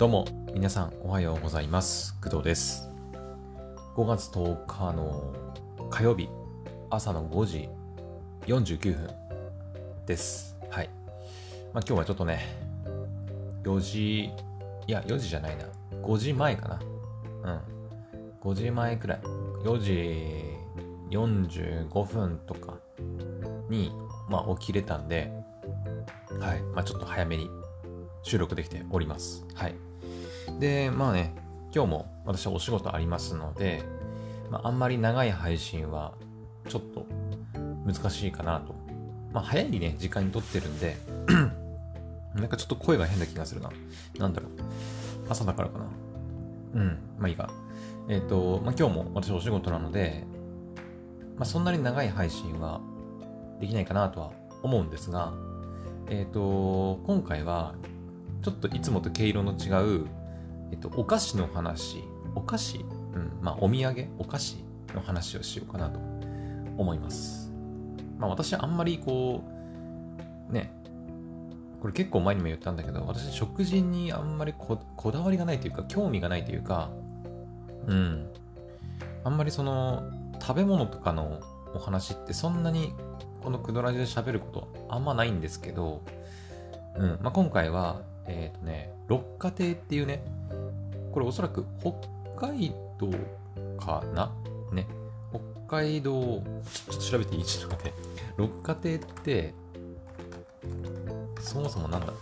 どうも、皆さんおはようございます。工藤です。5月10日の火曜日、朝の5時49分です。はい。まあ今日はちょっとね、4時、いや、4時じゃないな。5時前かな。うん。5時前くらい。4時45分とかに、まあ起きれたんで、はい。まあちょっと早めに収録できております。はい。で、まあね、今日も私はお仕事ありますので、まあ、あんまり長い配信はちょっと難しいかなと。まあ、早いね、時間に撮ってるんで、なんかちょっと声が変な気がするな。なんだろう。朝だからかな。うん、まあいいか。えっ、と、まあ今日も私お仕事なので、まあそんなに長い配信はできないかなとは思うんですが、えっ、と、今回はちょっといつもと毛色の違う、えっと、お菓子の話、お菓子？うん、まあ、お土産、お菓子の話をしようかなと思います。まあ、私あんまりこう、ね、これ結構前にも言ったんだけど、私食事にあんまりここだわりがないというか、興味がないというか、うん、あんまりその、食べ物とかのお話ってそんなにこのクドラジで喋ることあんまないんですけど、うん、まあ、今回は、えっ、とね、六花亭っていうね、これおそらく北海道かな？ね。北海道、ちょちょっと調べていい？ちょっと待って。六花亭って、そもそもなんだ？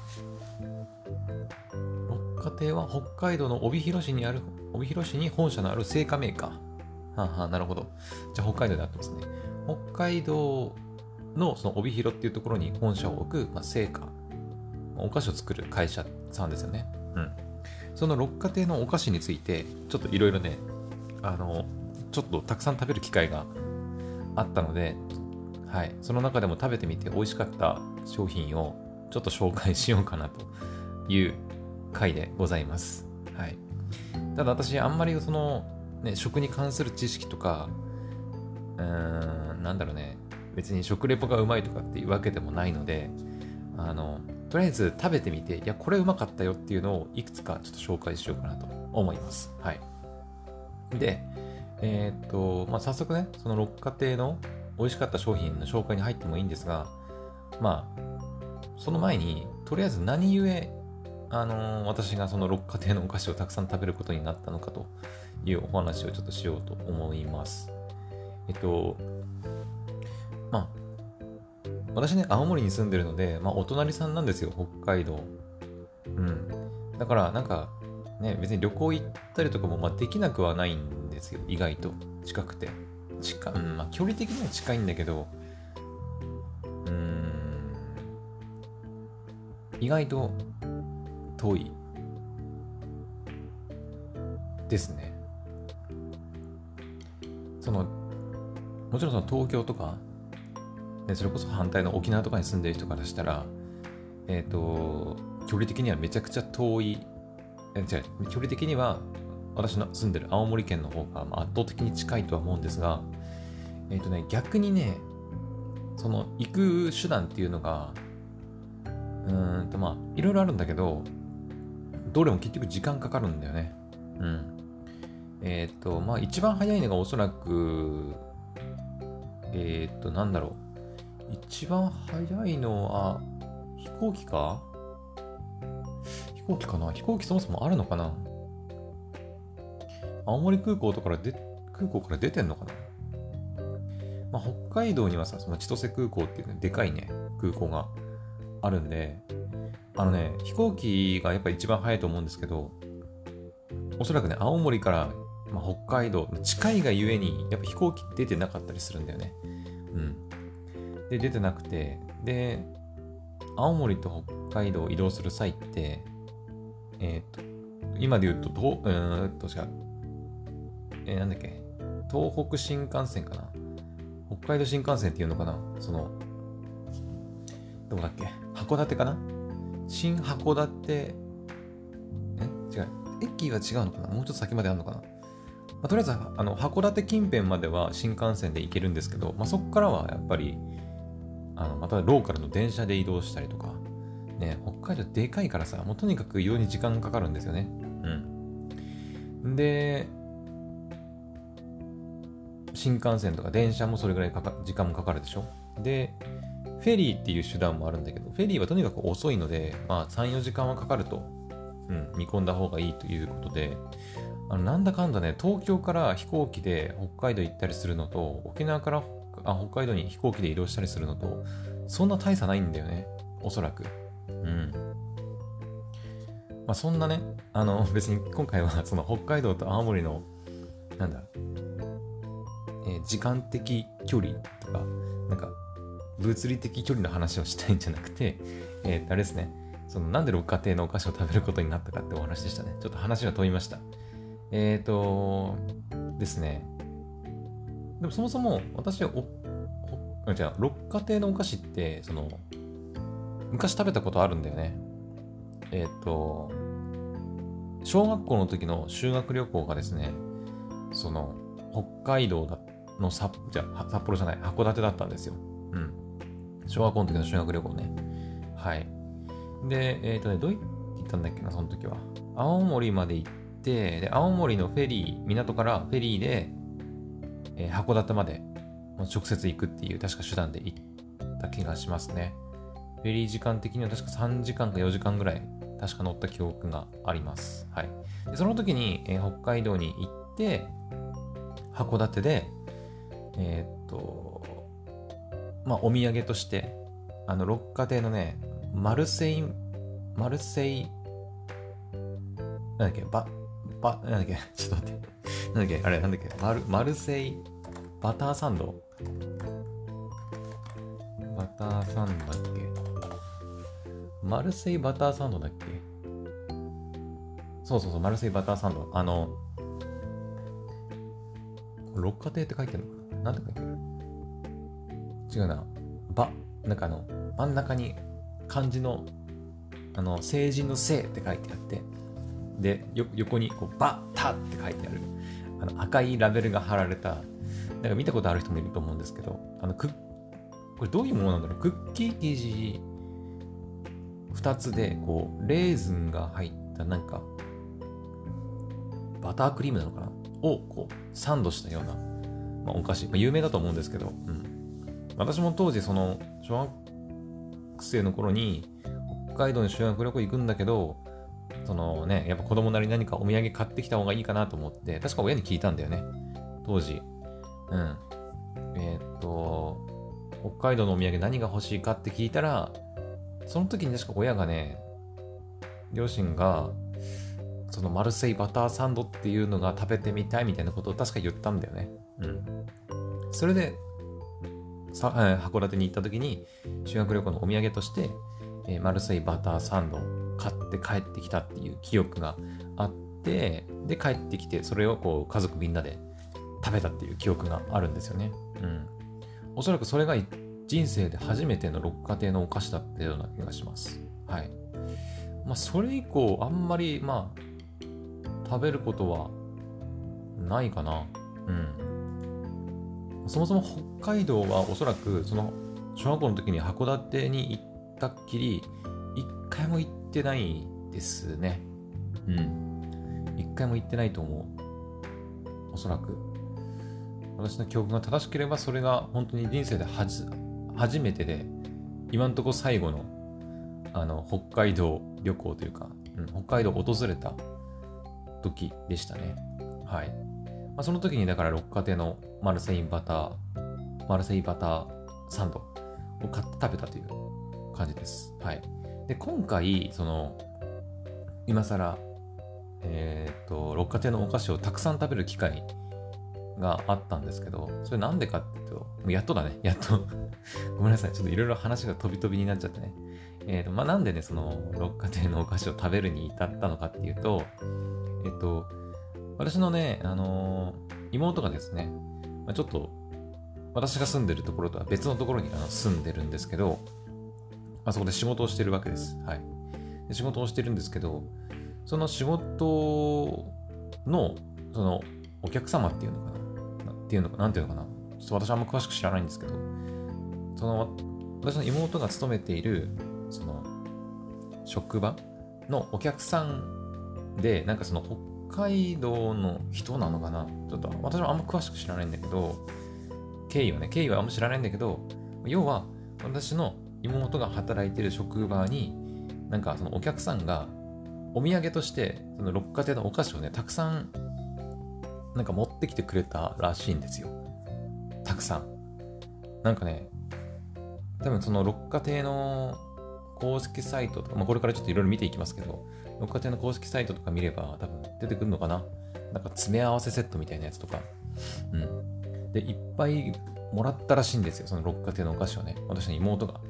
六花亭は北海道の帯広市にある、帯広市に本社のある製菓メーカー。はあはあ、なるほど。じゃあ北海道であってますね。北海道のその帯広っていうところに本社を置く、まあ、製菓。お菓子を作る会社さんですよね。うん。その六花亭のお菓子について、ちょっといろいろね、あの、ちょっとたくさん食べる機会があったので、はい。その中でも食べてみて美味しかった商品をちょっと紹介しようかなという回でございます。はい。ただ私、あんまりその、ね、食に関する知識とか、うーん、なんだろうね、別に食レポがうまいとかっていうわけでもないので、あの、とりあえず食べてみて、いや、これうまかったよっていうのをいくつかちょっと紹介しようかなと思います。はい。で、えーっと、まあ、早速ね、その六花亭の美味しかった商品の紹介に入ってもいいんですが、まあ、その前に、とりあえず何故、あのー私がその六花亭のお菓子をたくさん食べることになったのかというお話をちょっとしようと思います。えっと、まあ、私ね、青森に住んでるので、まあ、お隣さんなんですよ、北海道。うん。だから、なんか、ね、別に旅行行ったりとかも、まあ、できなくはないんですよ、意外と。近くて。近、うん、まあ、距離的には近いんだけど、うん、意外と遠いですね。その、もちろんその東京とか、ね、それこそ反対の沖縄とかに住んでる人からしたら、えっ、と、距離的にはめちゃくちゃ遠い、え違う、距離的には私の住んでる青森県の方が圧倒的に近いとは思うんですが、えっ、とね、逆にね、その行く手段っていうのが、うんとまあ、いろいろあるんだけど、どれも結局時間かかるんだよね。うん。えっ、と、まあ一番早いのがおそらく、えっ、と、なんだろう。一番早いのは、飛行機か？飛行機かな？飛行機そもそもあるのかな？青森空港とかで空港から出てんのかな？まあ、北海道にはさ、その千歳空港っていうね、でかいね、空港があるんで、あのね、飛行機がやっぱ一番早いと思うんですけど、おそらくね、青森から、まあ、北海道、近いがゆえに、やっぱ飛行機出てなかったりするんだよね。うん。で、出てなくて、で、青森と北海道を移動する際って、えっ、と、今で言うと、どううーんと、しか、えーなんだっけ、東北新幹線かな。北海道新幹線っていうのかな。その、どこだっけ。函館かな。新函館、え？違う。駅は違うのかな。もうちょっと先まであるのかな、まあとりあえず、あの、函館近辺までは新幹線で行けるんですけど、まあ、そこからはやっぱり、あの、またローカルの電車で移動したりとかね、北海道でかいからさ、もうとにかく移動に時間かかるんですよね。うん。で、新幹線とか電車もそれぐらいかか時間もかかるでしょ？で、フェリーっていう手段もあるんだけど、フェリーはとにかく遅いので、まあ3、4時間はかかると、うん、見込んだ方がいいということで、あのなんだかんだね、東京から飛行機で北海道行ったりするのと、沖縄からあ北海道に飛行機で移動したりするのと、そんな大差ないんだよね。おそらく。うん。まあそんなね、あの 別に今回はその北海道と青森の、なんだ、えー、時間的距離とか、なんか物理的距離の話をしたいんじゃなくて、えー、あれですね、そのなんで六花亭のお菓子を食べることになったかってお話でしたね。ちょっと話が飛びました。えっ、ー、とですね。でもそもそも私はお、じゃあ、六花亭のお菓子って、その、昔食べたことあるんだよね。えっ、ー、と、小学校の時の修学旅行がですね、その、北海道の札じゃ札幌じゃない、函館だったんですよ。うん。小学校の時の修学旅行ね。はい。で、えっ、ー、とね、どう言ったんだっけな、その時は。青森まで行って、で、青森のフェリー、港からフェリーで、えー、函館まで直接行くっていう確か手段で行った気がしますね。フェリー時間的には確か3時間か4時間ぐらい確か乗った記憶があります。はい。でその時に、えー、北海道に行って、函館で、えー、っと、まあ、お土産として、あの、六花亭のね、マルセイ、マルセイ、なんだっけ、バ、バ、なんだっけ、ちょっと待って。なんだっけ、あれ、なんだっけ、マル、マルセイ、バターサンド？バターサンドだっけ？マルセイバターサンドだっけ？そうそうそう、マルセイバターサンド。あの、六花亭って書いてるのかな？なんて書いてる？違うな。ば、なんかあの、真ん中に漢字の、あの、成人の生って書いてあって、で、横にこう、バッタって書いてある、あの赤いラベルが貼られた、なんか見たことある人もいると思うんですけど、あの、くこれどういうものなんだろう？クッキー生地2つで、こう、レーズンが入ったなんか、バタークリームなのかな？を、こう、サンドしたような、まあ、お菓子、まあ、有名だと思うんですけど、うん。私も当時、その、小学生の頃に、北海道に修学旅行行くんだけど、そのね、やっぱ子供なり何かお土産買ってきた方がいいかなと思って、確か親に聞いたんだよね。当時。うん。えー、っと、北海道のお土産何が欲しいかって聞いたら、その時に確か親がね、両親が、そのマルセイバターサンドっていうのが食べてみたいみたいなことを確か言ったんだよね。うん。それで、さ函館に行った時に修学旅行のお土産として、えー、マルセイバターサンド買って帰ってきたっていう記憶があってで帰ってきてそれをこう家族みんなで食べたっていう記憶があるんですよね。うん。おそらくそれが人生で初めての六花亭のお菓子だったような気がします。はい。まあそれ以降あんまりまあ食べることはないかな。うん。そもそも北海道はおそらくその小学校の時に函館に行ったっきり一回も行ってないですね。うん。一回も行ってないと思う。おそらく。私の記憶が正しければそれが本当に人生で初めてで今んとこ最後のあの北海道旅行というか、うん、北海道を訪れた時でしたね。はい。まあ、その時にだから六花亭のマルセインバター、マルセイバターサンドを買って食べたという感じです。はい。で、今回、その、今更、えっ、と、六花亭のお菓子をたくさん食べる機会があったんですけど、それなんでかっていうと、もうやっとだね、やっと ごめんなさい、ちょっといろいろ話が飛び飛びになっちゃってね。えっ、ー、と、まあ、なんでね、その、六花亭のお菓子を食べるに至ったのかっていうと、えっ、ー、と、私のね、あの、妹がですね、まあ、ちょっと、私が住んでるところとは別のところにあの住んでるんですけど、あ、そこで仕事をしてるわけです。はい。で仕事をしてるんですけど、その仕事の、その、お客様っていうのかな？っていうのか、なんていうのかな？ちょっと私はあんま詳しく知らないんですけど、その、私の妹が勤めている、その、職場のお客さんで、なんかその北海道の人なのかな？ちょっと私もあんま詳しく知らないんだけど、経緯はね、経緯はあんま知らないんだけど、要は私の妹が働いてる職場に、なんかそのお客さんがお土産としてその六花亭のお菓子をねたくさんなんか持ってきてくれたらしいんですよ。たくさん。なんかね多分その六花亭の公式サイトとか、まあ、これからちょっといろいろ見ていきますけど六花亭の公式サイトとか見れば多分出てくるのかな。なんか詰め合わせセットみたいなやつとか。うん。でいっぱいもらったらしいんですよその六花亭のお菓子をね。私の妹が。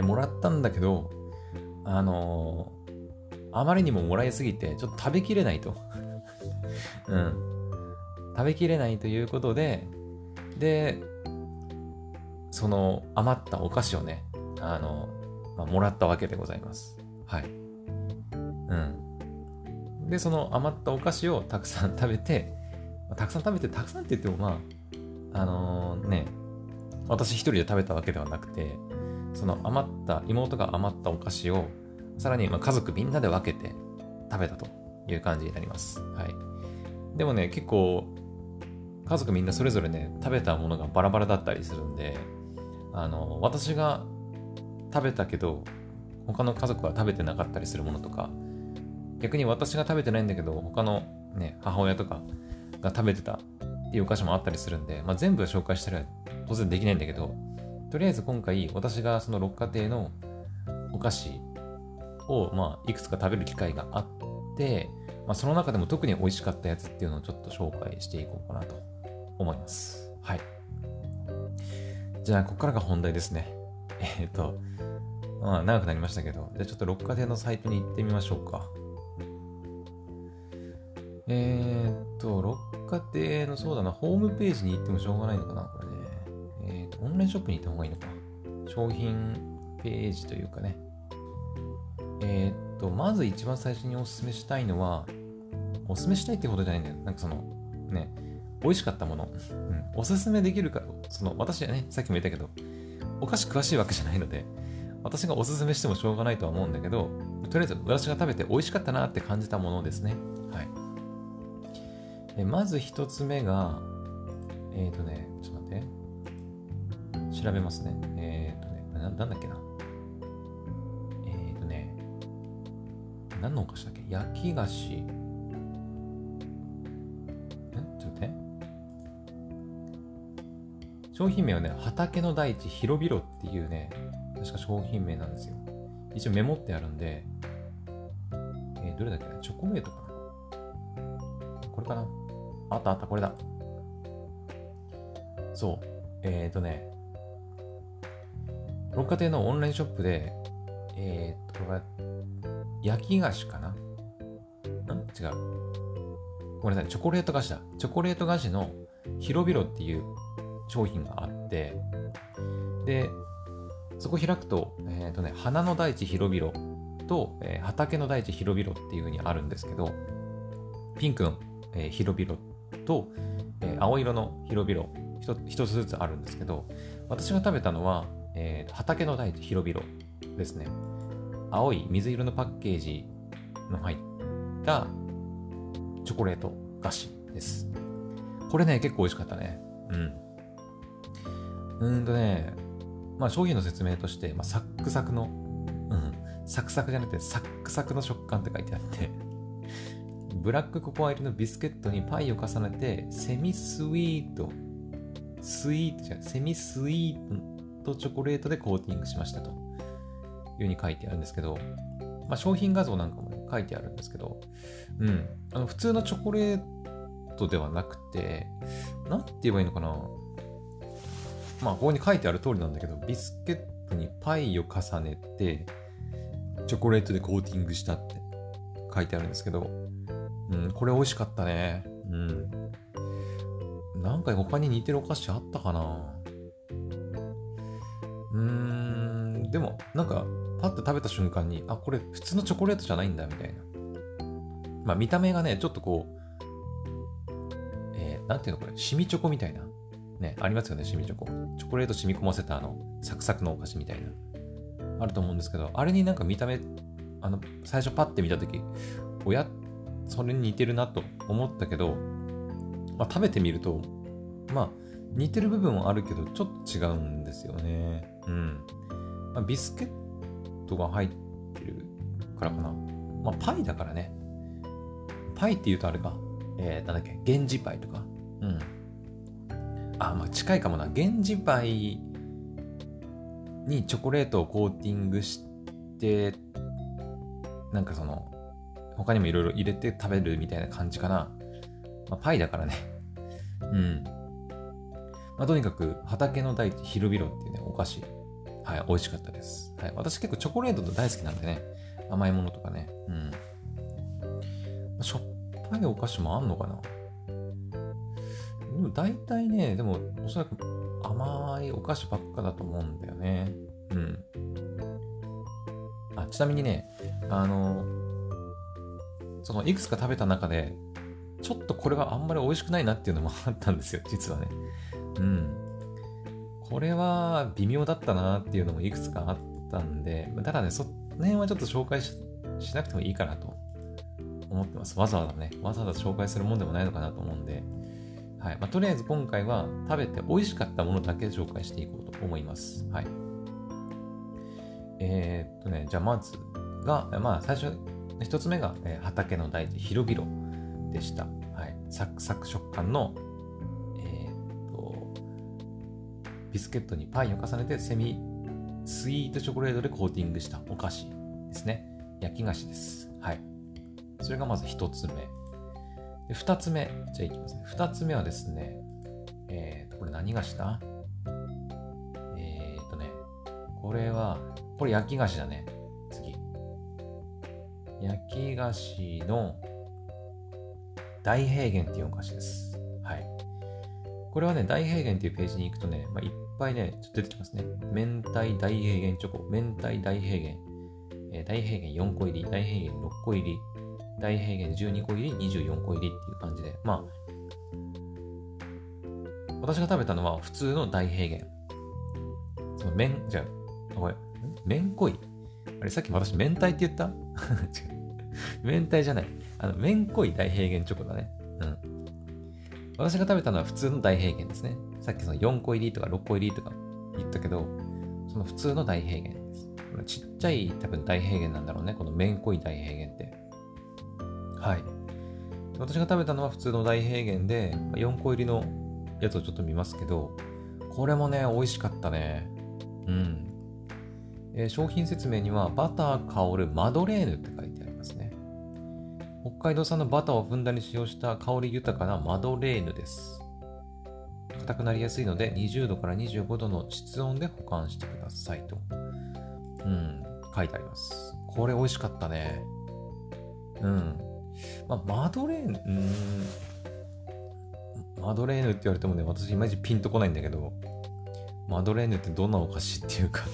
でもらったんだけどあのあまりにももらいすぎて、ちょっと食べきれないと。うん。食べきれないということで、で、その余ったお菓子をね、あの、まあ、もらったわけでございます。はい。うん。で、その余ったお菓子をたくさん食べて、たくさん食べて、たくさんって言ってもまあ、あのー、ね、私一人で食べたわけではなくて、その余った、妹が余ったお菓子をさらにま家族みんなで分けて食べたという感じになります。はい。でもね、結構、家族みんなそれぞれね、食べたものがバラバラだったりするんで、あの、私が食べたけど、他の家族は食べてなかったりするものとか、逆に私が食べてないんだけど、他のね、母親とかが食べてたっていうお菓子もあったりするんで、まあ、全部紹介したら当然できないんだけど、とりあえず今回私がその六花亭のお菓子を、まあ、いくつか食べる機会があって、まあ、その中でも特に美味しかったやつっていうのをちょっと紹介していこうかなと思います。はい。じゃあ、ここからが本題ですね。えっ、ー、と、まあ、長くなりましたけど、じゃあちょっと六花亭のサイトに行ってみましょうか。えー、と、六花亭の、そうだな、ホームページに行ってもしょうがないのかな、これ。オンラインショップに行った方がいいのか。商品ページというかね。えー、っと、まず一番最初におすすめしたいのは、おすすめしたいってことじゃないんだよ。なんかその、ね、美味しかったもの。うん、おすすめできるか、その、私はね、さっきも言ったけど、お菓子詳しいわけじゃないので、私がおすすめしてもしょうがないとは思うんだけど、とりあえず私が食べて美味しかったなって感じたものですね。はい。えまず一つ目が、えっ、ー、とね、ちょっと。調べますね。えっ、ー、とねな、なんだっけな。えっとね何のお菓子だっけ？焼き菓子。え？ちょっとね。商品名はね、畑の大地広々っていうね、確か商品名なんですよ。一応メモってあるんで、えー、どれだっけな？チョコメイトかなこれかな？あったあった、これだ。そう。えっ、ー、とね、六花亭のオンラインショップで、えっ、と、これ焼き菓子かな？ん？違う。ごめんなさい、チョコレート菓子だ。チョコレート菓子の広々っていう商品があって、で、そこ開くと、えっ、とね、花の大地広々と、えー、畑の大地広々っていう風にあるんですけど、ピンクの、えー、広々と、え青色の広々一つずつあるんですけど、私が食べたのは、えー、畑の大地広々ですね。青い水色のパッケージの入ったチョコレート菓子です。これね、結構美味しかったね。うん。うんとね、まあ商品の説明として、まあ、サックサクの、うん、サクサクじゃなくてサックサクの食感って書いてあってブラックココア入りのビスケットにパイを重ねて、セミスイート、スイートじゃ、セミスイートチョコレートでコーティングしましたと。いうに書いてあるんですけど、まあ、商品画像なんかも、ね、書いてあるんですけど、うん、あの普通のチョコレートではなくて、なんて言えばいいのかな。まあ、ここに書いてある通りなんだけど、ビスケットにパイを重ねて、チョコレートでコーティングしたって書いてあるんですけど、うん、これ美味しかったね。うん。なんか他に似てるお菓子あったかなうん、でも、なんか、パッと食べた瞬間に、あ、これ普通のチョコレートじゃないんだ、みたいな。まあ見た目がね、ちょっとこう、えー、なんていうのこれ、シミチョコみたいな。ね、ありますよね、シミチョコ。チョコレート染み込ませたあの、サクサクのお菓子みたいな。あると思うんですけど、あれになんか見た目、あの、最初パッて見たとき、おや、それに似てるなと思ったけど、まあ、食べてみると、まあ、似てる部分はあるけど、ちょっと違うんですよね。うん。まあ、ビスケットが入ってるからかな。まあ、パイだからね。パイって言うとあれか。えー、なんだっけ、源氏パイとか。うん。あ、まあ近いかもな。源氏パイにチョコレートをコーティングして、なんかその、他にもいろいろ入れて食べるみたいな感じかな。まあ、パイだからね。うん。まあ、とにかく、畑の大地広々っていうね、お菓子。はい、美味しかったです。はい、私結構チョコレート大好きなんでね。甘いものとかね。うん。しょっぱいお菓子もあんのかなでも大体ね、でもおそらく甘いお菓子ばっかだと思うんだよね。うん。あ、ちなみにね、あの、そのいくつか食べた中で、ちょっとこれはあんまり美味しくないなっていうのもあったんですよ、実はね。うん。これは微妙だったなっていうのもいくつかあったんで、ただね、その辺はちょっと紹介しなくてもいいかなと思ってます。わざわざね、わざわざ紹介するもんでもないのかなと思うんで、はい。まあ、とりあえず今回は食べて美味しかったものだけ紹介していこうと思います。はい。えー、っとね、じゃあまずが、まあ最初、一つ目が、え、畑の大地広々でした。はい。サクサク食感の、ビスケットにパイを重ねてセミスイートチョコレートでコーティングしたお菓子ですね。焼き菓子です。はい。それがまず一つ目。で、二つ目。じゃあいきますね。二つ目はですね、えーと、これ何菓子だ？えーとね、これは、これ焼き菓子だね。次。焼き菓子の大平原っていうお菓子です。これはね、大平原っていうページに行くとね、まあ、いっぱいね、ちょっと出てきますね。明太大平原チョコ、明太大平原、えー、大平原4個入り、大平原6個入り、大平原12個入り、24個入りっていう感じで、まあ、私が食べたのは普通の大平原。その麺、じゃあ、これ、麺濃いあれ、さっき私、明太って言った？明太じゃない。あの、麺濃い大平原チョコだね。うん。私が食べたのは普通の大平原ですね。さっきその4個入りとか6個入りとか言ったけど、その普通の大平原です。ちっちゃい多分大平原なんだろうね。この麺濃い大平原って。はい。私が食べたのは普通の大平原で、4個入りのやつをちょっと見ますけど、これもね、美味しかったね。うん。えー、商品説明には、バター香るマドレーヌって書いてありますね。北海道産のバターをふんだんに使用した香り豊かなマドレーヌです。硬くなりやすいので、20度から25度の室温で保管してくださいと。うん、書いてあります。これ美味しかったね。うん。まあ、マドレーヌ、うん、マドレーヌって言われてもね、私いまいちピンとこないんだけど、マドレーヌってどんなお菓子っていう感じ。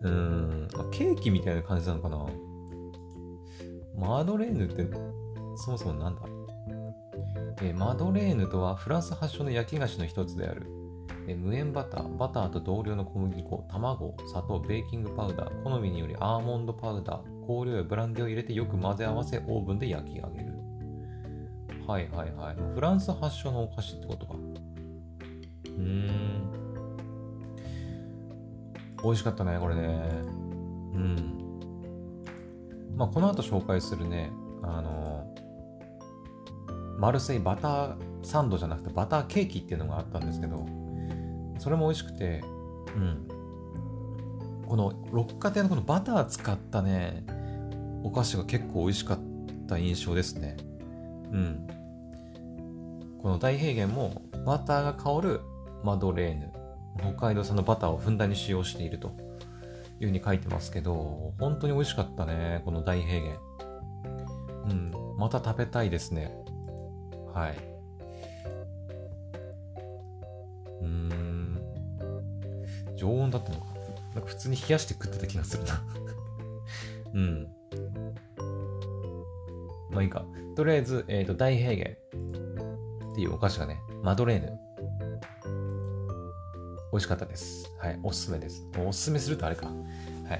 うん、ケーキみたいな感じなのかな。マドレーヌってそもそもなんだ？えマドレーヌとはフランス発祥の焼き菓子の一つである。え無塩バター、バターと同量の小麦粉、卵、砂糖、ベーキングパウダー、好みによりアーモンドパウダー、香料やブランデーを入れてよく混ぜ合わせオーブンで焼き上げる。はいはいはい。フランス発祥のお菓子ってことか。うーん。美味しかったね、これね。うん。まあ、この後紹介するね、あの、マルセイバターサンドじゃなくてバターケーキっていうのがあったんですけど、それも美味しくて、うん。この六花亭のこのバター使ったね、お菓子が結構美味しかった印象ですね。うん。この大平原もバターが香るマドレーヌ。北海道産のバターをふんだんに使用しているというふうに書いてますけど、本当に美味しかったね、この大平原。うん、また食べたいですね。はい。うーん。常温だったのか。なんか普通に冷やして食ってた気がするな うん。まあいいか。とりあえず、えっ、ー、と、大平原っていうお菓子がね、マドレーヌ。美味しかったです。はい、おすすめです。おすすめするとあれか。はい、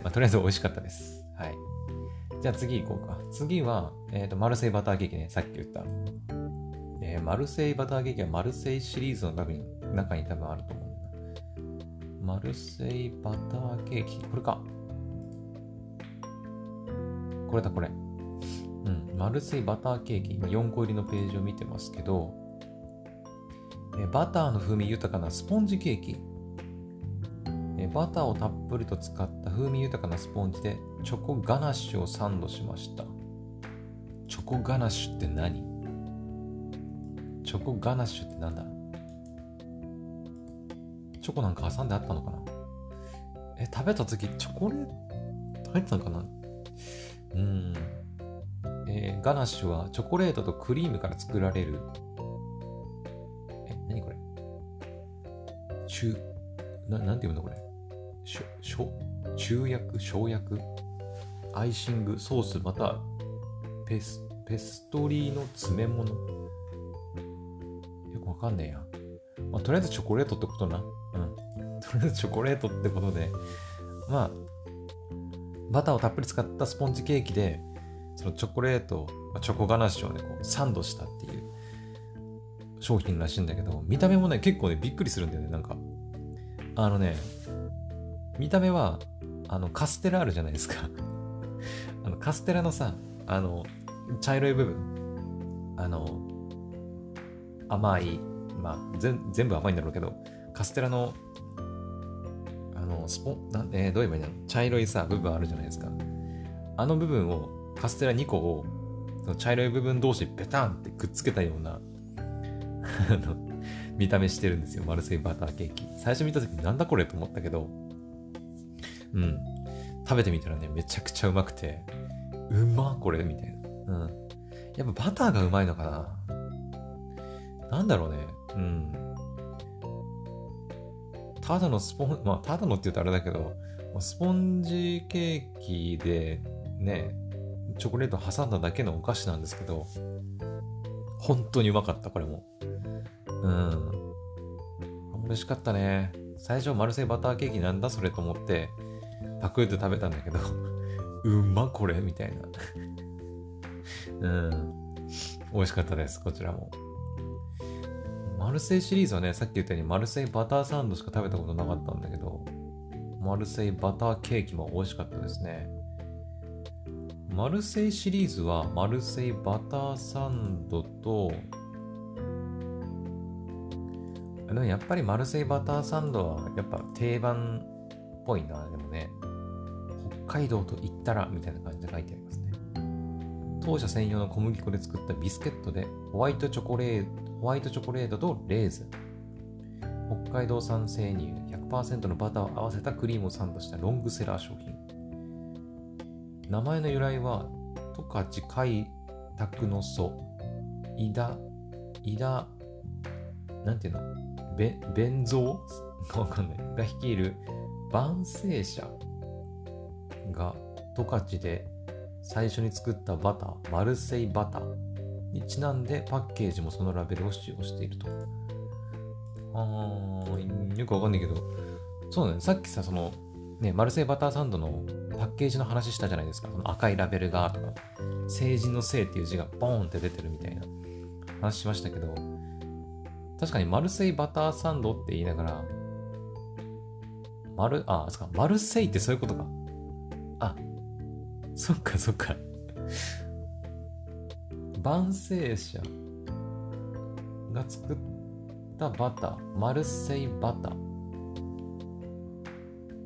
まあ、とりあえず美味しかったです。はい。じゃあ次行こうか。次は、えっ、ー、と、マルセイバターケーキね、さっき言った。えー、マルセイバターケーキはマルセイシリーズの中に中に多分あると思う。マルセイバターケーキ。これか。これだ、これ。うん。マルセイバターケーキ。今4個入りのページを見てますけど、えバターの風味豊かなスポンジケーキ。バターをたっぷりと使った風味豊かなスポンジでチョコガナッシュをサンドしました。チョコガナッシュって何？チョコガナッシュってなんだ？チョコなんか挟んであったのかな？え、食べた時チョコレート入ってたのかな？うん。えー、ガナッシュはチョコレートとクリームから作られる。え、なにこれ？中、な、なんて言うんだこれ？しょ、しょ、中薬生薬アイシング、ソース、またペス、ペストリーの詰め物？よくわかんねえや。まあ、とりあえずチョコレートってことな。うん。とりあえずチョコレートってことで、まあ、バターをたっぷり使ったスポンジケーキで、そのチョコレート、チョコガナッシュをね、こうサンドしたっていう商品らしいんだけど、見た目もね、結構ね、びっくりするんだよね、なんか。あのね、見た目は、あの、カステラあるじゃないですか。あの、カステラのさ、あの、茶色い部分、あの、甘い、まあ、全部甘いんだろうけど、カステラの、あの、スポン、なえー、どう言えばいいんだろう。茶色いさ、部分あるじゃないですか。あの部分を、カステラ2個を、その茶色い部分同士ペタンってくっつけたような、あの、見た目してるんですよ。マルセイバターケーキ。最初見た時なんだこれ？と思ったけど、うん。食べてみたらね、めちゃくちゃうまくて、うまこれみたいな。うん。やっぱバターがうまいのかななんだろうね。うん。ただのスポン、まあ、ただのって言うとあれだけど、スポンジケーキでね、チョコレート挟んだだけのお菓子なんですけど、本当にうまかった、これも。うん。美味しかったね。最初、マルセイバターケーキなんだそれと思って、パクって食べたんだけど うまこれみたいなうん。美味しかったです、こちらも。マルセイシリーズはね、さっき言ったようにマルセイバターサンドしか食べたことなかったんだけど、マルセイバターケーキも美味しかったですね。マルセイシリーズはマルセイバターサンドと、でもやっぱりマルセイバターサンドはやっぱ定番っぽいな、でもね。海道と言ったらみたいな感じで書いてありますね。当社専用の小麦粉で作ったビスケットでホワイトチョコレート、ホワイトチョコレートとレーズン。北海道産生乳100%のバターを合わせたクリームをサンドしたロングセラー商品。名前の由来は、十勝開拓の祖、伊田、伊田、なんていうの？べ、弁蔵？わかんない。が率いる万世者が十勝で最初に作ったバター、マルセイバターにちなんでパッケージもそのラベルを使用していると。あー、よくわかんないけど、そうだね、さっきさ、その、ね、マルセイバターサンドのパッケージの話したじゃないですか。その赤いラベルがとか、成人の性っていう字がボーンって出てるみたいな話しましたけど、確かにマルセイバターサンドって言いながら、マル、あ、そっか、マルセイってそういうことか。あ、そっかそっか。万世者が作ったバター、マルセイバター。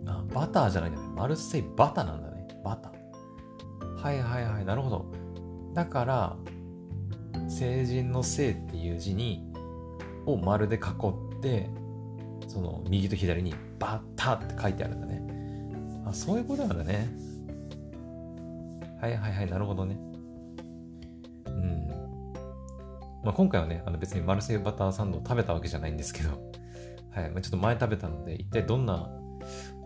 あ、バターじゃないんだね。マルセイバタなんだね。バタ。はいはいはい、なるほど。だから、成人の性っていう字に、を丸で囲って、その右と左にバッタって書いてあるんだね。あ、そういうことなんだね。はいはいはい、なるほどね。うん。まあ、今回はね、あの別にマルセイバターサンドを食べたわけじゃないんですけど、はい、まあ、ちょっと前食べたので、一体どんな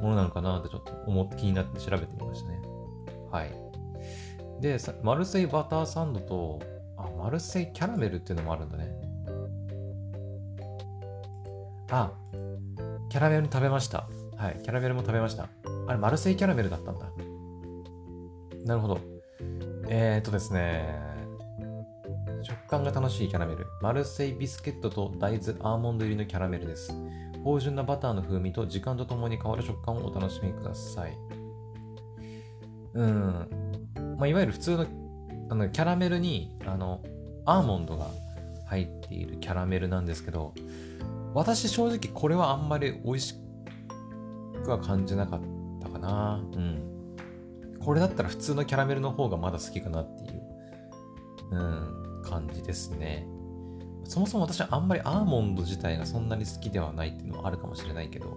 ものなのかなってちょっと思って気になって調べてみましたね。はい。で、マルセイバターサンドと、あ、マルセイキャラメルっていうのもあるんだね。あ、キャラメル食べました。はい、キャラメルも食べました。あれ、マルセイキャラメルだったんだ。なるほど。えー、っとですね、食感が楽しいキャラメル。マルセイビスケットと大豆アーモンド入りのキャラメルです。芳醇なバターの風味と時間とともに変わる食感をお楽しみください。うん。まあ、いわゆる普通のあのキャラメルにあのアーモンドが入っているキャラメルなんですけど、私正直これはあんまり美味しくは感じなかったかな。うん。これだったら普通のキャラメルの方がまだ好きかなっていう、うん、感じですね。そもそも私はあんまりアーモンド自体がそんなに好きではないっていうのはあるかもしれないけど、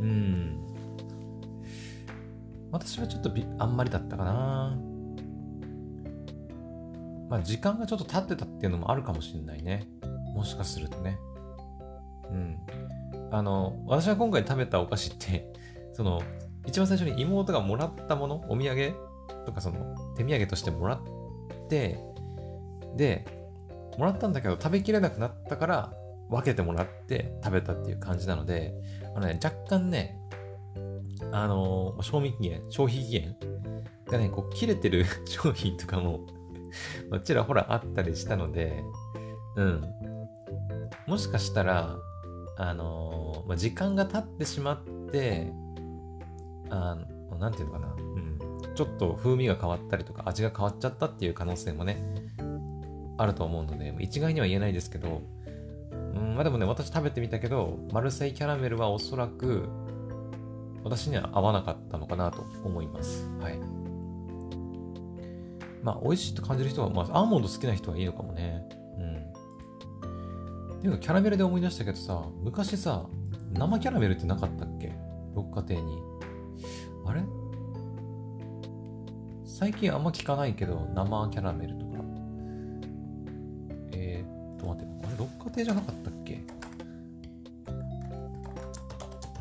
うん。私はちょっとあんまりだったかな。まあ時間がちょっと経ってたっていうのもあるかもしれないね。もしかするとね。うん。あの、私が今回食べたお菓子って、その、一番最初に妹がもらったもの、お土産？とかその、手土産としてもらって、で、もらったんだけど食べきれなくなったから分けてもらって食べたっていう感じなので、あのね、若干ね、あのー、賞味期限、消費期限がね、こう切れてる 商品とかもちらほらあったりしたので、うん。もしかしたら、あのー、ま、時間が経ってしまって、あの、なんていうのかな、うん。ちょっと風味が変わったりとか、味が変わっちゃったっていう可能性もね、あると思うので、一概には言えないですけど、うん、まあでもね、私食べてみたけど、マルセイキャラメルはおそらく、私には合わなかったのかなと思います。はい。まあ、美味しいと感じる人は、まあ、アーモンド好きな人はいいのかもね。うん。っていうか、キャラメルで思い出したけどさ、昔さ、生キャラメルってなかったっけ？六花亭に。最近あんま聞かないけど、生キャラメルとか。えー、っと待って、あれ六花亭じゃなかったっけ？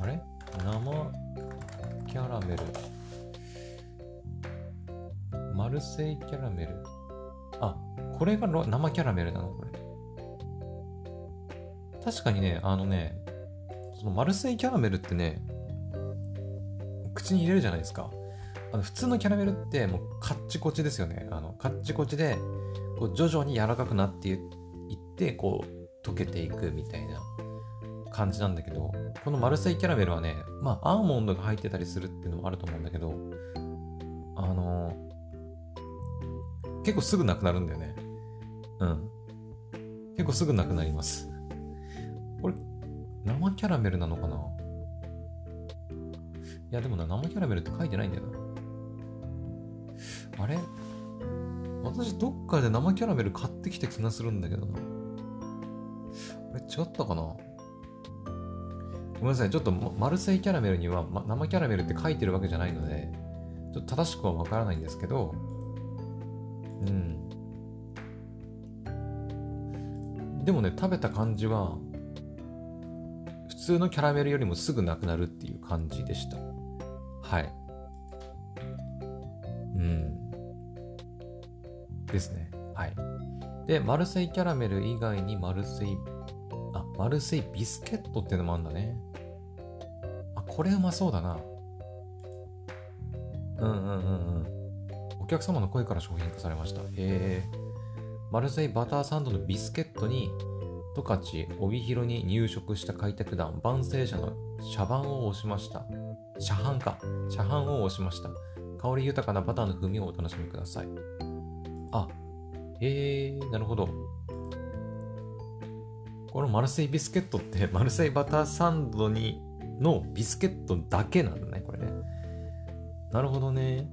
あれ？生キャラメル。マルセイキャラメル。あ、これが生キャラメルなの？これ。確かにね、あのね、そのマルセイキャラメルってね、口に入れるじゃないですか。あの普通のキャラメルってもうカッチコチですよね。あのカッチコチでこう徐々に柔らかくなっていってこう溶けていくみたいな感じなんだけどこのマルセイキャラメルはねまあアーモンドが入ってたりするっていうのもあると思うんだけどあの結構すぐなくなるんだよね。うん。結構すぐなくなります。これ、生キャラメルなのかな？いや、でもな、生キャラメルって書いてないんだよな。あれ？私、どっかで生キャラメル買ってきた気がするんだけどな。これ違ったかな？ごめんなさい。ちょっとマルセイキャラメルには、生キャラメルって書いてるわけじゃないので、ちょっと正しくはわからないんですけど、うん。でもね、食べた感じは、普通のキャラメルよりもすぐなくなるっていう感じでした。はい。ですね。はい。で、マルセイキャラメル以外にマルセイ、あ、マルセイビスケットっていうのもあるんだね。あ、これうまそうだな。うんうんうんうん。お客様の声から商品化されました。へえ。マルセイバターサンドのビスケットに、十勝帯広に入植した開拓団、万世者の茶番を押しました。茶飯か。茶飯を押しました。香り豊かなバターの風味をお楽しみください。あ、へえ、なるほど。このマルセイビスケットって マルセイバターサンドにのビスケットだけなんだね、これね。なるほどね。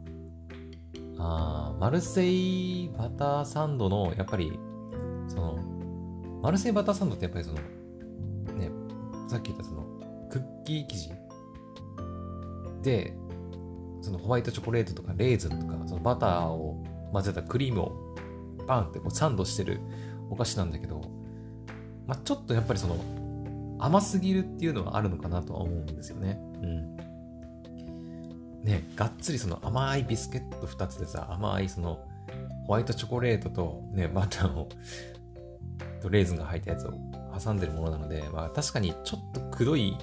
あマルセイバターサンドの、やっぱり、その、マルセイバターサンドってやっぱりその、ね、さっき言ったその、クッキー生地で、そのホワイトチョコレートとかレーズンとか、そのバターを混ぜたクリームをバンってこうサンドしてるお菓子なんだけど、まあ、ちょっとやっぱりその、甘すぎるっていうのはあるのかなとは思うんですよね。うん。ね、がっつりその甘いビスケット2つでさ、甘いそのホワイトチョコレートとね、バターを、とレーズンが入ったやつを挟んでるものなので、まあ確かにちょっとくどい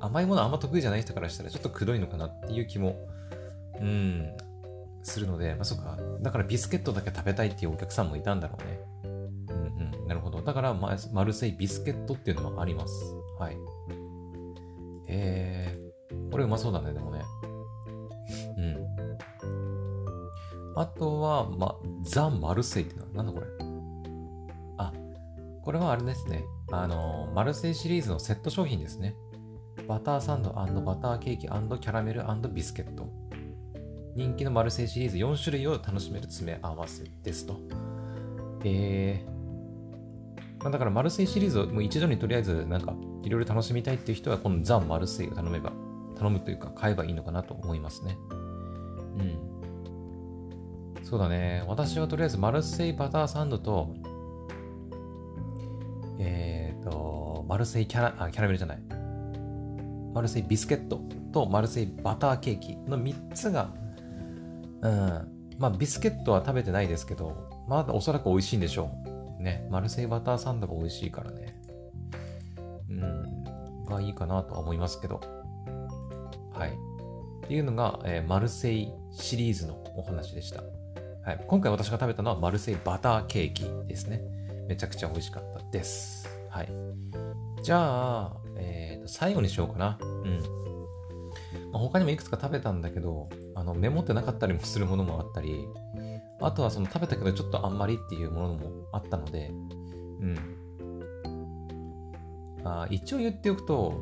甘いものあんま得意じゃない人からしたらちょっとくどいのかなっていう気も、うん、するので、まあそうか。だからビスケットだけ食べたいっていうお客さんもいたんだろうね。うんうん、なるほど。だから、ま、マルセイビスケットっていうのもあります。はい。えー、これうまそうだね、でもね。うん。あとは、ま、ザ・マルセイってのは、なんだこれ。あ、これはあれですね。あの、マルセイシリーズのセット商品ですね。バターサンドバターケーキキャラメルビスケット。人気のマルセイシリーズ4種類を楽しめる詰め合わせですと。えー、まあ、だからマルセイシリーズをもう一度にとりあえずなんかいろいろ楽しみたいっていう人はこのザ・マルセイを頼めば、頼むというか買えばいいのかなと思いますね。うん。そうだね。私はとりあえずマルセイバターサンドと、えっ、ー、と、マルセイキャラ、あ、キャラメルじゃない。マルセイビスケットとマルセイバターケーキの3つがうん。まあ、ビスケットは食べてないですけど、まだおそらく美味しいんでしょう。ね。マルセイバターサンドが美味しいからね。うん。がいいかなとは思いますけど。はい。っていうのが、えー、マルセイシリーズのお話でした。はい。今回私が食べたのはマルセイバターケーキですね。めちゃくちゃ美味しかったです。はい。じゃあ、えー、と最後にしようかな。うん。まあ、他にもいくつか食べたんだけど、あのメモってなかったりもするものもあったり、あとはその食べたけどちょっとあんまりっていうものもあったので、うん。あ一応言っておくと、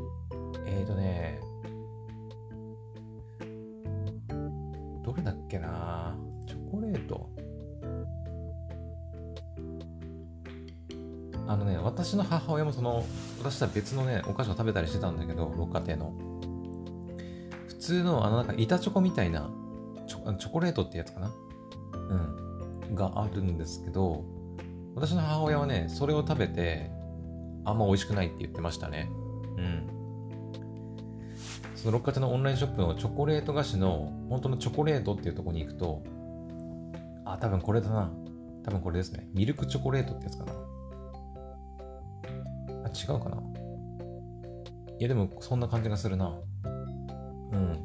えっ、ー、とね、どれだっけなチョコレート。あのね、私の母親もその、私とは別のね、お菓子を食べたりしてたんだけど、六花亭の。通のあのなんか板チョコみたいなチョチョコレートってやつかな？うん。があるんですけど、私の母親はね、それを食べて、あんま美味しくないって言ってましたね。うん。その六花亭のオンラインショップのチョコレート菓子の、本当のチョコレートっていうところに行くと、あ、多分これだな。多分これですね。ミルクチョコレートってやつかな。あ、違うかないや、でもそんな感じがするな。うん。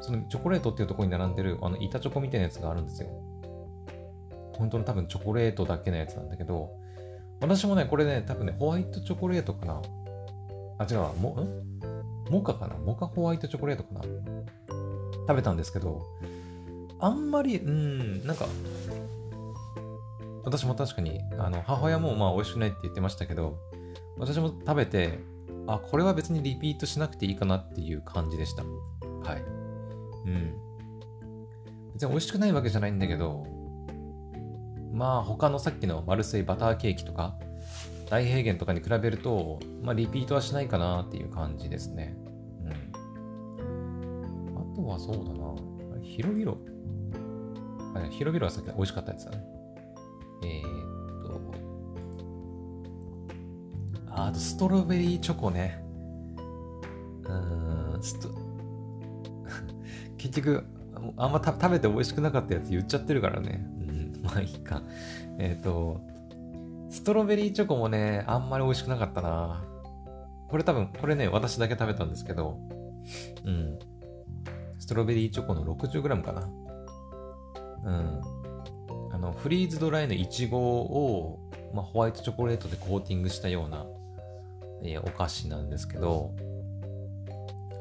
そのチョコレートっていうところに並んでる、あの、板チョコみたいなやつがあるんですよ。本当の多分チョコレートだけのやつなんだけど、私もね、これね、多分ね、ホワイトチョコレートかな。あ、違う、も、ん？モカかな？モカホワイトチョコレートかな食べたんですけど、あんまり、うん、なんか、私も確かに、あの、母親もまあ美味しくないって言ってましたけど、私も食べて、あ、これは別にリピートしなくていいかなっていう感じでした。はい。うん。別に美味しくないわけじゃないんだけど、まあ他のさっきのマルセイバターケーキとか、大平原とかに比べると、まあリピートはしないかなっていう感じですね。うん。あとはそうだな。広々。広々はさっき美味しかったやつだね。えー、あと、ストロベリーチョコね。うん、スト、結局、あんま食べて美味しくなかったやつ言っちゃってるからね。うん、まあいいか。えっ、ー、と、ストロベリーチョコもね、あんまり美味しくなかったな。これ多分、これね、私だけ食べたんですけど、うん。ストロベリーチョコの 60g かな。うん。あの、フリーズドライのイチゴを、まあ、ホワイトチョコレートでコーティングしたようなえ、お菓子なんですけど、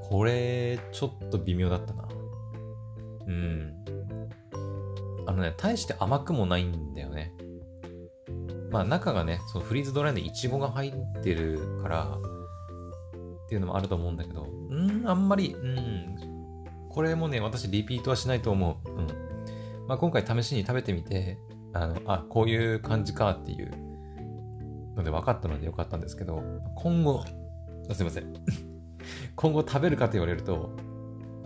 これ、ちょっと微妙だったな。うん。あのね、大して甘くもないんだよね。まあ中がね、そのフリーズドライのイチゴが入ってるから、っていうのもあると思うんだけど、うん、あんまり、うん、これもね、私リピートはしないと思う。うん。まあ今回試しに食べてみて、あの、あ、こういう感じかっていうので分かったのでよかったんですけど、今後、すいません。今後食べるかと言われると、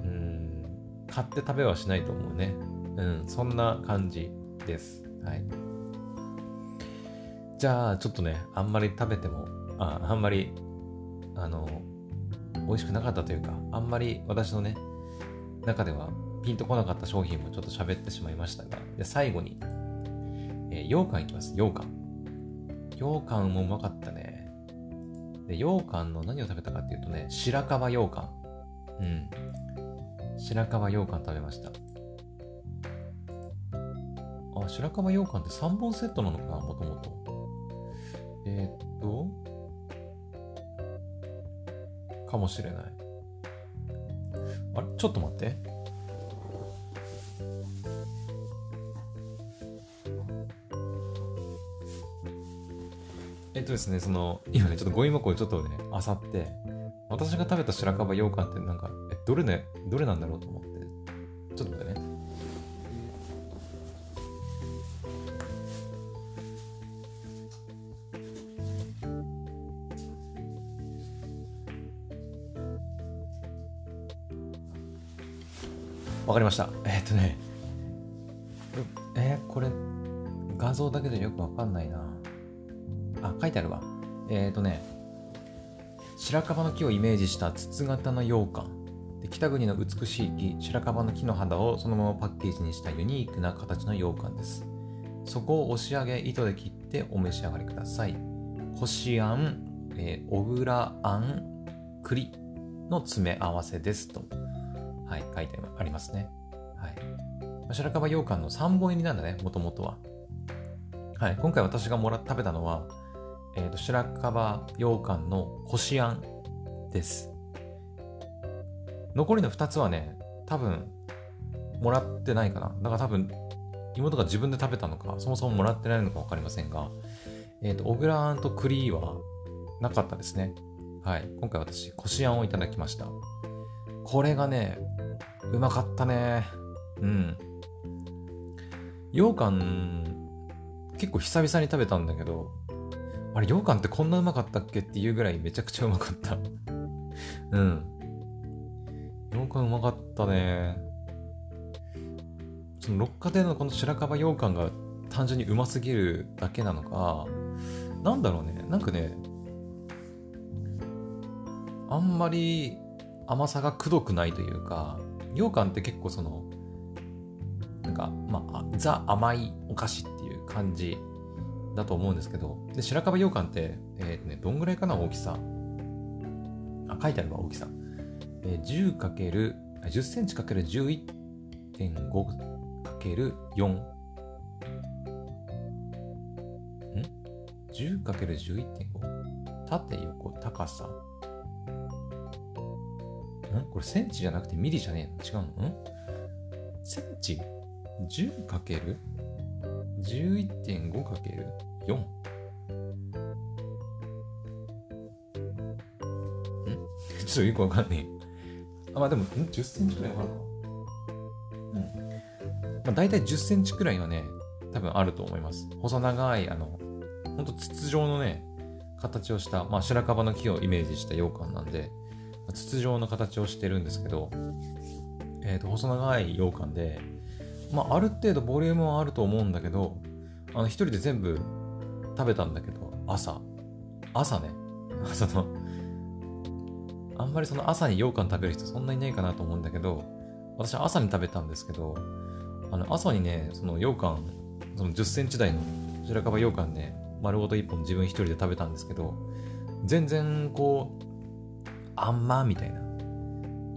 うん、買って食べはしないと思うね。うん、そんな感じです。はい。じゃあ、ちょっとね、あんまり食べても、ああんまり、あの、美味しくなかったというか、あんまり私のね、中ではピンとこなかった商品もちょっと喋ってしまいましたが、で最後に、えー、羊羹いきます、羊羹。羊羹もうまかったね。で、羊羹の何を食べたかっていうとね、白樺羊羹。うん。白樺羊羹食べました。あ、白樺羊羹って3本セットなのかな、もともと。えー、っと、かもしれない。あれ？ちょっと待って。えっとですね、その、今ね、ちょっとゴミ箱をちょっとね、あさって、私が食べた白樺羊羹ってなんか、え、どれね、どれなんだろうと思って、ちょっと待ってね。わかりました。えー、っとね、えー、これ、画像だけでよくわかんないな。書いてあるわ。えっ、とね、白樺の木をイメージした筒型の羊羹。で北国の美しい木、白樺の木の肌をそのままパッケージにしたユニークな形の羊羹です。そこを押し上げ、糸で切ってお召し上がりください。こしあん、え、小倉あん、栗の詰め合わせですと。はい、書いてありますね。はい。白樺羊羹の3本入りなんだね、もともとは。はい、今回私がもらっ食べたのは、えーと、白樺羊羹のこしあんです。残りの2つはね、多分、もらってないかな。だから多分、妹が自分で食べたのか、そもそももらってないのか分かりませんが、えっ、ー、と、小倉あんと栗はなかったですね。はい。今回私、こしあんをいただきました。これがね、うまかったね。うん。羊羹、結構久々に食べたんだけど、あれ、羊羹ってこんなうまかったっけっていうぐらいめちゃくちゃうまかった。うん。羊羹うまかったね。その六花亭のこの白樺羊羹が単純にうますぎるだけなのか、なんだろうね。なんかね、あんまり甘さがくどくないというか、羊羹って結構その、なんか、まあ、ザ甘いお菓子っていう感じだと思うんですけど、で、白樺羊羹って、えっ、ー、ね、どんぐらいかな、大きさ。あ、書いてあるわ、大きさ。えー、10かける、10センチかける11.5かける4。ん ?10 かける 11.5? 縦、横、高さ。ん？これセンチじゃなくてミリじゃねえの？違うの？ん？センチ ?10 かける？11.5かける4。ん？ちょっとよくわかんねえ。あ、まあでも、?10 センチくらいあるか。うん。まあ大体10センチくらいはね、多分あると思います。細長い、あの、ほんと筒状のね、形をした、まあ白樺の木をイメージした羊羹なんで、筒状の形をしてるんですけど、えっ、ー、と、細長い羊羹で、まあ、ある程度ボリュームはあると思うんだけど、あの、一人で全部食べたんだけど、朝。朝ね。その、あんまりその朝に羊羹食べる人そんなにいないかなと思うんだけど、私は朝に食べたんですけど、あの、朝にね、その羊羹、その10センチ台の白樺羊羹ね、丸ごと1本自分一人で食べたんですけど、全然こう、あんまみたいな。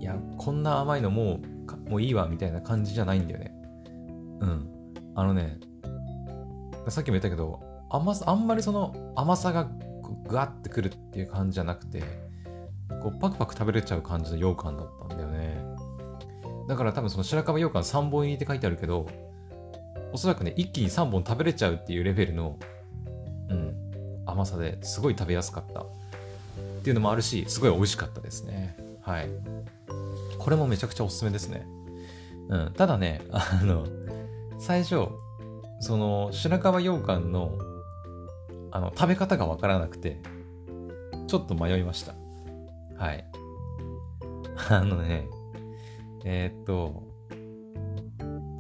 いや、こんな甘いのもう、もういいわみたいな感じじゃないんだよね。うん。あのね、さっきも言ったけど、甘さ、あんまりその甘さがぐわってくるっていう感じじゃなくて、こうパクパク食べれちゃう感じの羊羹だったんだよね。だから多分その白樺羊羹3本入りって書いてあるけど、おそらくね、一気に3本食べれちゃうっていうレベルの、うん、甘さですごい食べやすかった。っていうのもあるし、すごい美味しかったですね。はい。これもめちゃくちゃおすすめですね。うん。ただね、あの、最初、その、白樺羊羹の、あの、食べ方がわからなくて、ちょっと迷いました。はい。あのね、えー、っと、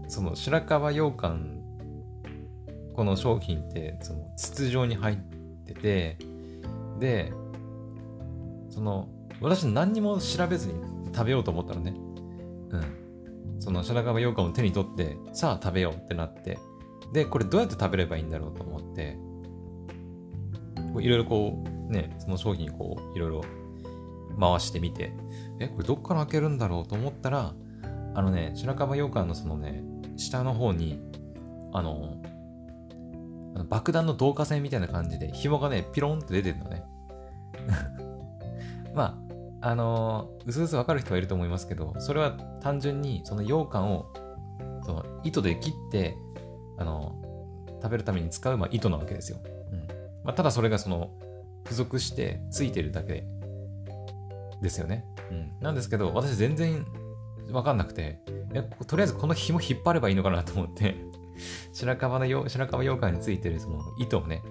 その白樺羊羹、この商品って、その筒状に入ってて、で、その、私何にも調べずに食べようと思ったのね。うん。その白樺羊羹を手に取って、さあ食べようってなって、で、これどうやって食べればいいんだろうと思って、いろいろこう、ね、その商品こう、いろいろ回してみて、え、これどっから開けるんだろうと思ったら、あのね、白樺羊羹のそのね、下の方に、あの、あの爆弾の導火線みたいな感じで、紐がね、ピロンって出てるのね。まあ、あのー、うすうすわかる人はいると思いますけど、それは単純にその羊羹をその糸で切って、あの、食べるために使う、まあ、糸なわけですよ。うんまあ、ただそれがその付属してついてるだけですよね。うん、なんですけど、私全然わかんなくて、とりあえずこの紐引っ張ればいいのかなと思って 白樺のよ白樺羊羹についてるその糸をね、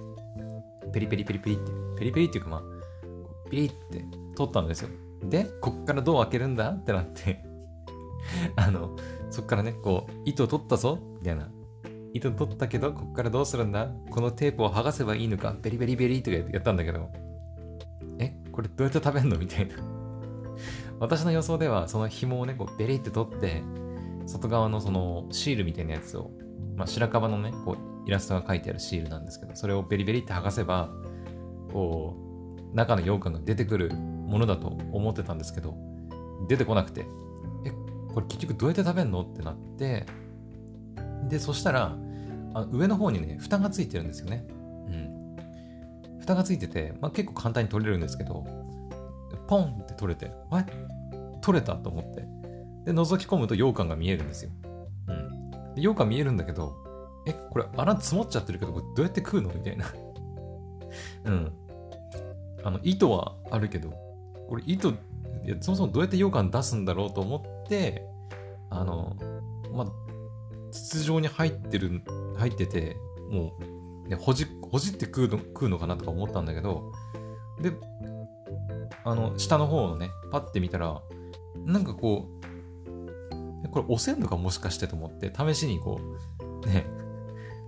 ペリペリペリペリって、ペリペリっていうかまあ、ピリって取ったんですよ。で、こっからどう開けるんだってなって あの、そっからね、こう、糸取ったぞみたいな。糸取ったけど、こっからどうするんだこのテープを剥がせばいいのかベリベリベリとかやったんだけど、え、これどうやって食べんの？みたいな私の予想では、その紐をね、こう、ベリって取って、外側のそのシールみたいなやつを、まあ、白樺のね、こう、イラストが書いてあるシールなんですけど、それをベリベリって剥がせば、こう、中の羊羹が出てくるものだと思ってたんですけど、出てこなくて、え、これ結局どうやって食べんの？ってなって、で、そしたら、あ上の方にね、蓋がついてるんですよね。うん。蓋がついてて、まあ、結構簡単に取れるんですけど、ポンって取れて、え？取れた？と思って。で、覗き込むと羊羹が見えるんですよ。うん。で羊羹見えるんだけど、え、これ穴詰まっちゃってるけど、これどうやって食うの？みたいな。うん。あの、糸はあるけど、これ糸、いやそもそもどうやって羊羹出すんだろうと思って、あの、まあ、筒状に入ってる、入ってて、もう、ね、ほじ、ほじって食うの、食うのかなとか思ったんだけど、で、あの、下の方をね、パッて見たら、なんかこう、これ押せんのかもしかしてと思って、試しにこう、ね、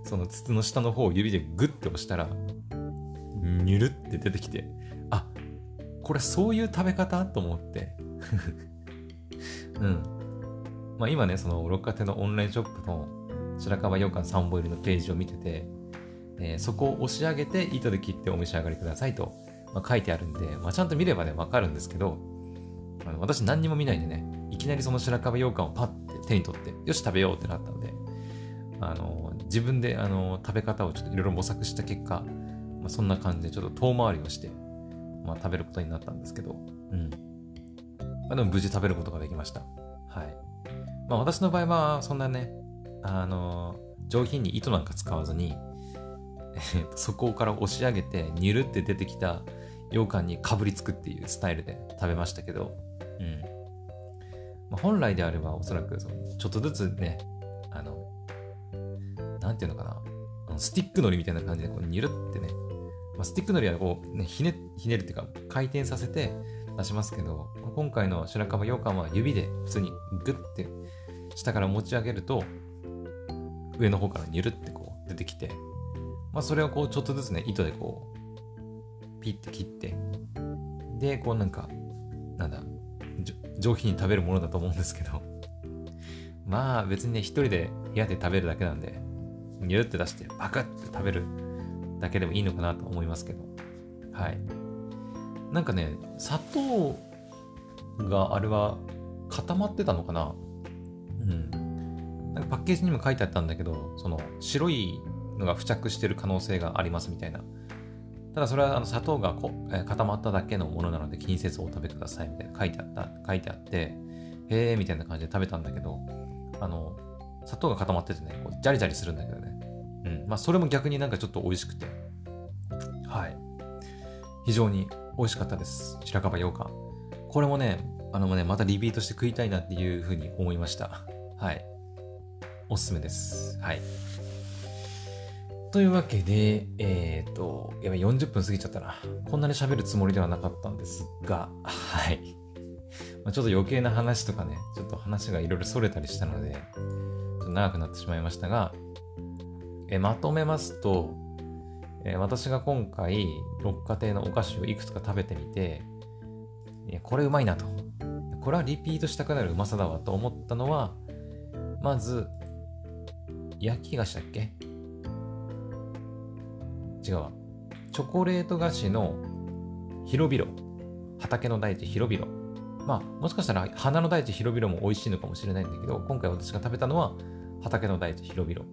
その筒の下の方を指でグッて押したら、ニュルって出てきて、これそういう食べ方と思って。うん。まあ今ね、その六花亭のオンラインショップの白樺羊羹3本入りのページを見てて、えー、そこを押し上げて糸で切ってお召し上がりくださいとまあ、書いてあるんで、まあ、ちゃんと見ればね、わかるんですけど、あの私何にも見ないでね、いきなりその白樺羊羹をパッて手に取って、よし食べようってなったんで、あの自分であの食べ方をちょっといろいろ模索した結果、まあ、そんな感じでちょっと遠回りをして、まあ、食べることになったんですけど、うん。まあ、でも無事食べることができました。はい。まあ私の場合はそんなね、あの上品に糸なんか使わずに、そこから押し上げて、ニュルって出てきた羊羹にかぶりつくっていうスタイルで食べましたけど、うん。まあ、本来であればおそらくそのちょっとずつね、あの、なんていうのかな、スティックのりみたいな感じでこうニュルってね、まあ、スティックのりはこう、ね、ひね、ひねるっていうか回転させて出しますけど、今回の白樺羊羹は指で普通にグッて下から持ち上げると、上の方からニュルってこう出てきて、まあ、それをこうちょっとずつね、糸でこう、ピッて切って、で、こうなんか、なんだ、上品に食べるものだと思うんですけど、まあ別にね、一人で部屋で食べるだけなんで、ニュルって出してパクって食べるだけでもいいのかなと思いますけど、はい。なんかね、砂糖があれは固まってたのかなうん。なんかパッケージにも書いてあったんだけど、その白いのが付着してる可能性がありますみたいな。ただそれはあの砂糖がこ、え、固まっただけのものなので気にせずお食べくださいみたいな書いてあった、書いてあって、へえみたいな感じで食べたんだけど、あの、砂糖が固まっててね、こうジャリジャリするんだけどね。うん。まあそれも逆になんかちょっと美味しくて。はい。非常に美味しかったです。白樺羊羹。これもね、あのね、またリピートして食いたいなっていうふうに思いました。はい。おすすめです。はい。というわけで、えっ、ー、と、やばい、40分過ぎちゃったな。こんなに喋るつもりではなかったんですが、はい。まあ、ちょっと余計な話とかね、ちょっと話がいろいろ逸れたりしたので、ちょっと長くなってしまいましたが、えまとめますと、え私が今回、六花亭のお菓子をいくつか食べてみて、これうまいなと。これはリピートしたくなるうまさだわと思ったのは、まず、焼き菓子だっけ？違うわ。チョコレート菓子の広々。畑の大地広々。まあ、もしかしたら花の大地広々も美味しいのかもしれないんだけど、今回私が食べたのは畑の大地広々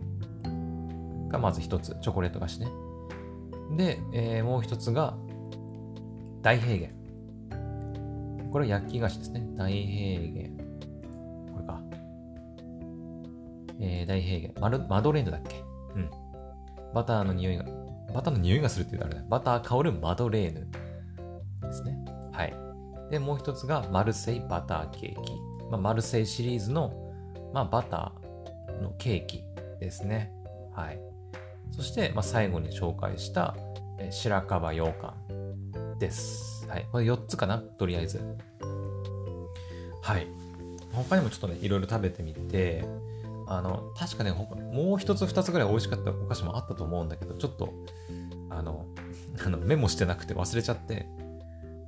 がまず一つ、チョコレート菓子ね。で、えー、もう一つが大平原。これは焼き菓子ですね。大平原。これか。えー、大平原。マルマドレーヌだっけ？うん。バターの匂いが、バターの匂いがするって言うとあれだ。バター香るマドレーヌですね。はい。で、もう一つがマルセイバターケーキ。まあ、マルセイシリーズの、まあ、バターのケーキですね。はい。そして、まあ、最後に紹介した、え白樺羊羹です。はい。これ4つかな？とりあえず。はい。他にもちょっとね、いろいろ食べてみて、あの、確かね、もう一つ二つぐらい美味しかったお菓子もあったと思うんだけど、ちょっと、あの、あのメモしてなくて忘れちゃって、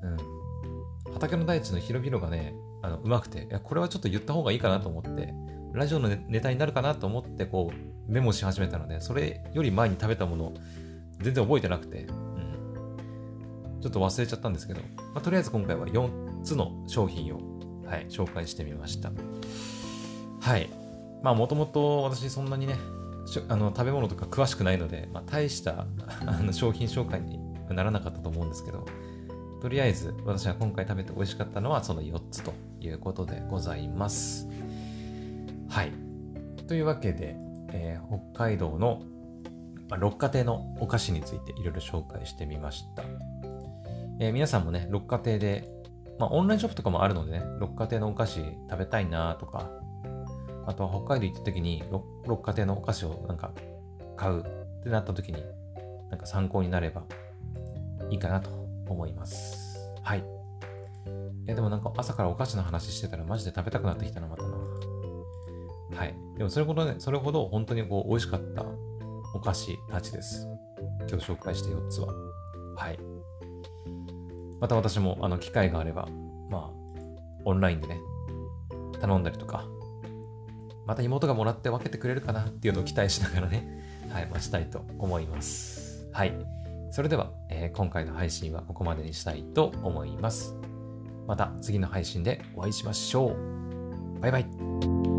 うん。畑の大地の広々がね、あのうまくて、いや、これはちょっと言った方がいいかなと思って、ラジオのネタになるかなと思って、こう、メモし始めたので、それより前に食べたもの、全然覚えてなくて、うん。ちょっと忘れちゃったんですけど、まあ、とりあえず今回は4つの商品を、はい、紹介してみました。はい。まあもともと私そんなにね、あの食べ物とか詳しくないので、まあ、大したあの商品紹介にならなかったと思うんですけど、とりあえず私が今回食べて美味しかったのはその4つということでございます。はい。というわけで、えー、北海道の、まあ、六花亭のお菓子についていろいろ紹介してみました。えー、皆さんもね、六花亭で、まあ、オンラインショップとかもあるのでね、六花亭のお菓子食べたいなとか、あとは北海道行った時に六花亭のお菓子をなんか買うってなった時になんか参考になればいいかなと思います。はい。いやでもなんか朝からお菓子の話してたらマジで食べたくなってきたな、またな。はい。でもそれほどね、それほど本当にこう美味しかったお菓子たちです。今日紹介した4つは。はい。また私もあの機会があれば、まあ、オンラインでね、頼んだりとか、また妹がもらって分けてくれるかなっていうのを期待しながらね、はい、待ちたいと思います。はい。それでは、えー、今回の配信はここまでにしたいと思います。また次の配信でお会いしましょう。バイバイ。